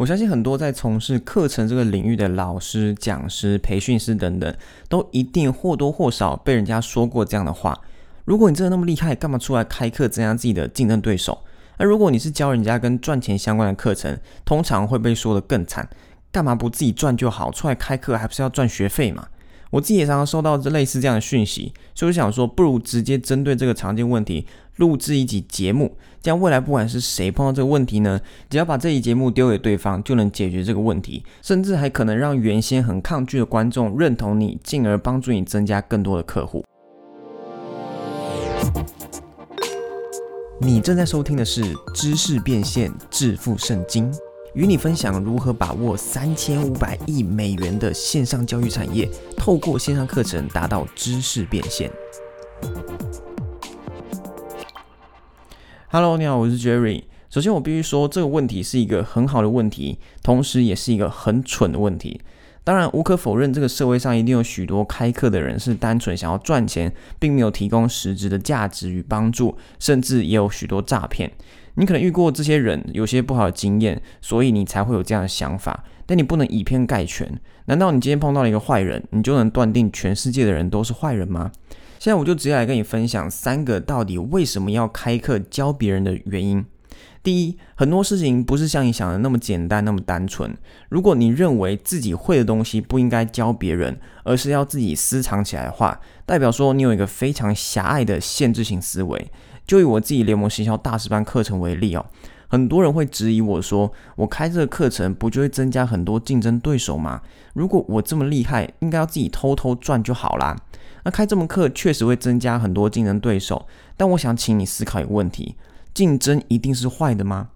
我相信很多在从事课程这个领域的老师、讲师、培训师等等，都一定或多或少被人家说过这样的话：如果你真的那么厉害，干嘛出来开课增加自己的竞争对手？而如果你是教人家跟赚钱相关的课程，通常会被说的更惨：干嘛不自己赚就好？出来开课还不是要赚学费嘛？我自己也常常收到这类似这样的讯息，所以我想说，不如直接针对这个常见问题录制一集节目，这样未来不管是谁碰到这个问题呢，只要把这一节目丢给对方，就能解决这个问题，甚至还可能让原先很抗拒的观众认同你，进而帮助你增加更多的客户。你正在收听的是《知识变现致富圣经》。与你分享如何把握三千五百亿美元的线上教育产业，透过线上课程达到知识变现。Hello，你好，我是 Jerry。首先，我必须说这个问题是一个很好的问题，同时也是一个很蠢的问题。当然，无可否认，这个社会上一定有许多开课的人是单纯想要赚钱，并没有提供实质的价值与帮助，甚至也有许多诈骗。你可能遇过这些人有些不好的经验，所以你才会有这样的想法。但你不能以偏概全。难道你今天碰到了一个坏人，你就能断定全世界的人都是坏人吗？现在我就直接来跟你分享三个到底为什么要开课教别人的原因。第一，很多事情不是像你想的那么简单、那么单纯。如果你认为自己会的东西不应该教别人，而是要自己私藏起来的话，代表说你有一个非常狭隘的限制性思维。就以我自己联盟行销大师班课程为例哦，很多人会质疑我说，我开这个课程不就会增加很多竞争对手吗？如果我这么厉害，应该要自己偷偷赚就好啦。那开这门课确实会增加很多竞争对手，但我想请你思考一个问题：竞争一定是坏的吗？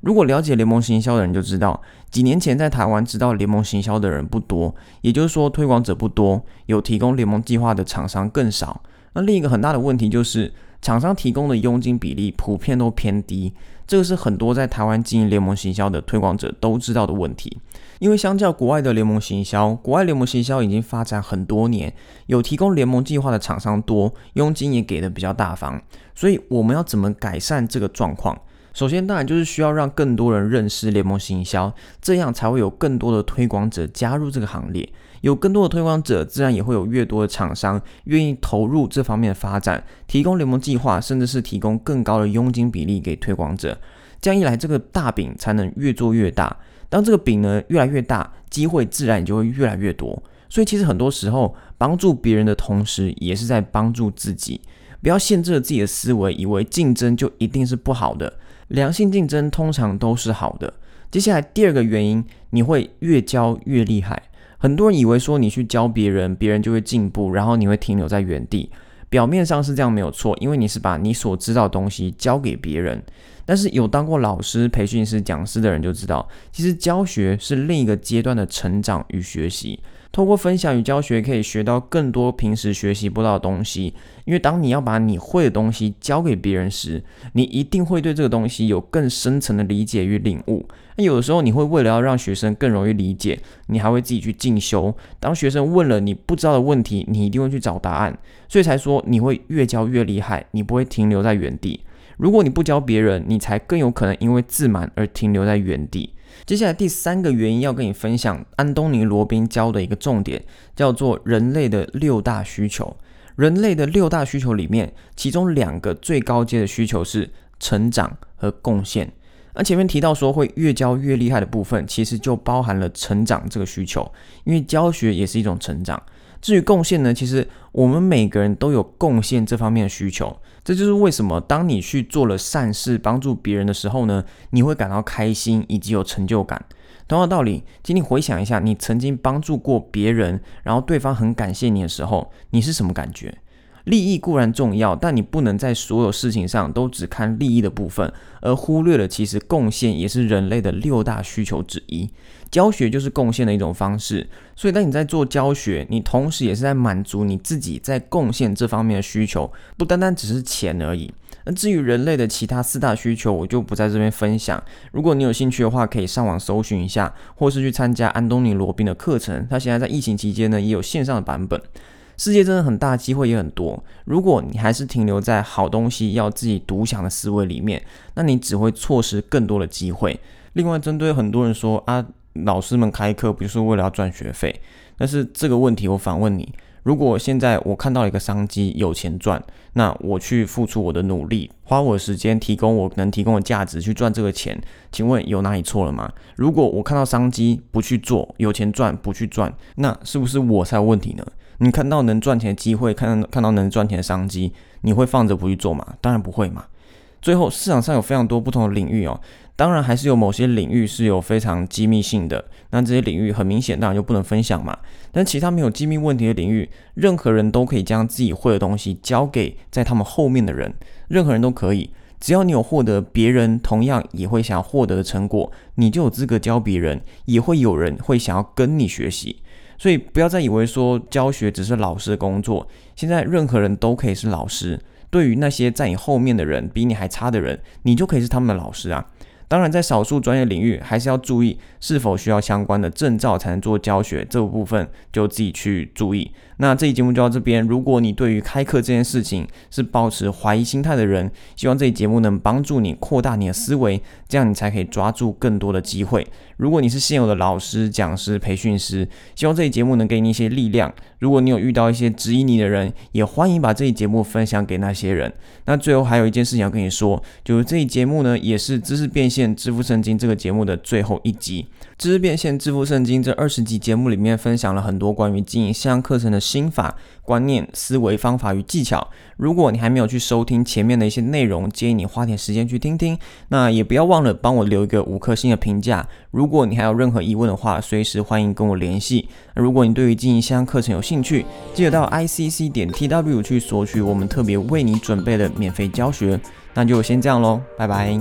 如果了解联盟行销的人就知道，几年前在台湾知道联盟行销的人不多，也就是说推广者不多，有提供联盟计划的厂商更少。那另一个很大的问题就是。厂商提供的佣金比例普遍都偏低，这个是很多在台湾经营联盟行销的推广者都知道的问题。因为相较国外的联盟行销，国外联盟行销已经发展很多年，有提供联盟计划的厂商多，佣金也给的比较大方。所以我们要怎么改善这个状况？首先，当然就是需要让更多人认识联盟行销，这样才会有更多的推广者加入这个行列。有更多的推广者，自然也会有越多的厂商愿意投入这方面的发展，提供联盟计划，甚至是提供更高的佣金比例给推广者。这样一来，这个大饼才能越做越大。当这个饼呢越来越大，机会自然也就会越来越多。所以，其实很多时候帮助别人的同时，也是在帮助自己。不要限制了自己的思维，以为竞争就一定是不好的。良性竞争通常都是好的。接下来第二个原因，你会越教越厉害。很多人以为说你去教别人，别人就会进步，然后你会停留在原地。表面上是这样没有错，因为你是把你所知道的东西教给别人。但是有当过老师、培训师、讲师的人就知道，其实教学是另一个阶段的成长与学习。透过分享与教学，可以学到更多平时学习不到的东西。因为当你要把你会的东西教给别人时，你一定会对这个东西有更深层的理解与领悟。那有的时候，你会为了要让学生更容易理解，你还会自己去进修。当学生问了你不知道的问题，你一定会去找答案。所以才说你会越教越厉害，你不会停留在原地。如果你不教别人，你才更有可能因为自满而停留在原地。接下来第三个原因要跟你分享，安东尼·罗宾教的一个重点，叫做人类的六大需求。人类的六大需求里面，其中两个最高阶的需求是成长和贡献。那前面提到说会越教越厉害的部分，其实就包含了成长这个需求，因为教学也是一种成长。至于贡献呢，其实我们每个人都有贡献这方面的需求。这就是为什么当你去做了善事，帮助别人的时候呢，你会感到开心以及有成就感。同样道理，请你回想一下，你曾经帮助过别人，然后对方很感谢你的时候，你是什么感觉？利益固然重要，但你不能在所有事情上都只看利益的部分，而忽略了其实贡献也是人类的六大需求之一。教学就是贡献的一种方式，所以当你在做教学，你同时也是在满足你自己在贡献这方面的需求，不单单只是钱而已。那至于人类的其他四大需求，我就不在这边分享。如果你有兴趣的话，可以上网搜寻一下，或是去参加安东尼罗宾的课程。他现在在疫情期间呢，也有线上的版本。世界真的很大，机会也很多。如果你还是停留在好东西要自己独享的思维里面，那你只会错失更多的机会。另外，针对很多人说啊，老师们开课不就是为了要赚学费？但是这个问题我反问你：如果现在我看到一个商机，有钱赚，那我去付出我的努力，花我的时间，提供我能提供的价值去赚这个钱，请问有哪里错了吗？如果我看到商机不去做，有钱赚不去赚，那是不是我才有问题呢？你看到能赚钱的机会，看到看到能赚钱的商机，你会放着不去做吗？当然不会嘛。最后，市场上有非常多不同的领域哦，当然还是有某些领域是有非常机密性的，那这些领域很明显当然就不能分享嘛。但其他没有机密问题的领域，任何人都可以将自己会的东西交给在他们后面的人，任何人都可以，只要你有获得别人同样也会想要获得的成果，你就有资格教别人，也会有人会想要跟你学习。所以不要再以为说教学只是老师的工作，现在任何人都可以是老师。对于那些在你后面的人，比你还差的人，你就可以是他们的老师啊。当然，在少数专业领域，还是要注意是否需要相关的证照才能做教学，这部分就自己去注意。那这期节目就到这边。如果你对于开课这件事情是保持怀疑心态的人，希望这期节目能帮助你扩大你的思维，这样你才可以抓住更多的机会。如果你是现有的老师、讲师、培训师，希望这期节目能给你一些力量。如果你有遇到一些质疑你的人，也欢迎把这期节目分享给那些人。那最后还有一件事情要跟你说，就是这期节目呢，也是知识变现、致富圣经这个节目的最后一集。知识变现、致富圣经这二十集节目里面，分享了很多关于经营线上课程的心法。观念、思维、方法与技巧。如果你还没有去收听前面的一些内容，建议你花点时间去听听。那也不要忘了帮我留一个五颗星的评价。如果你还有任何疑问的话，随时欢迎跟我联系。如果你对于经营线上课程有兴趣，记得到 i c c 点 t w 去索取我们特别为你准备的免费教学。那就先这样喽，拜拜。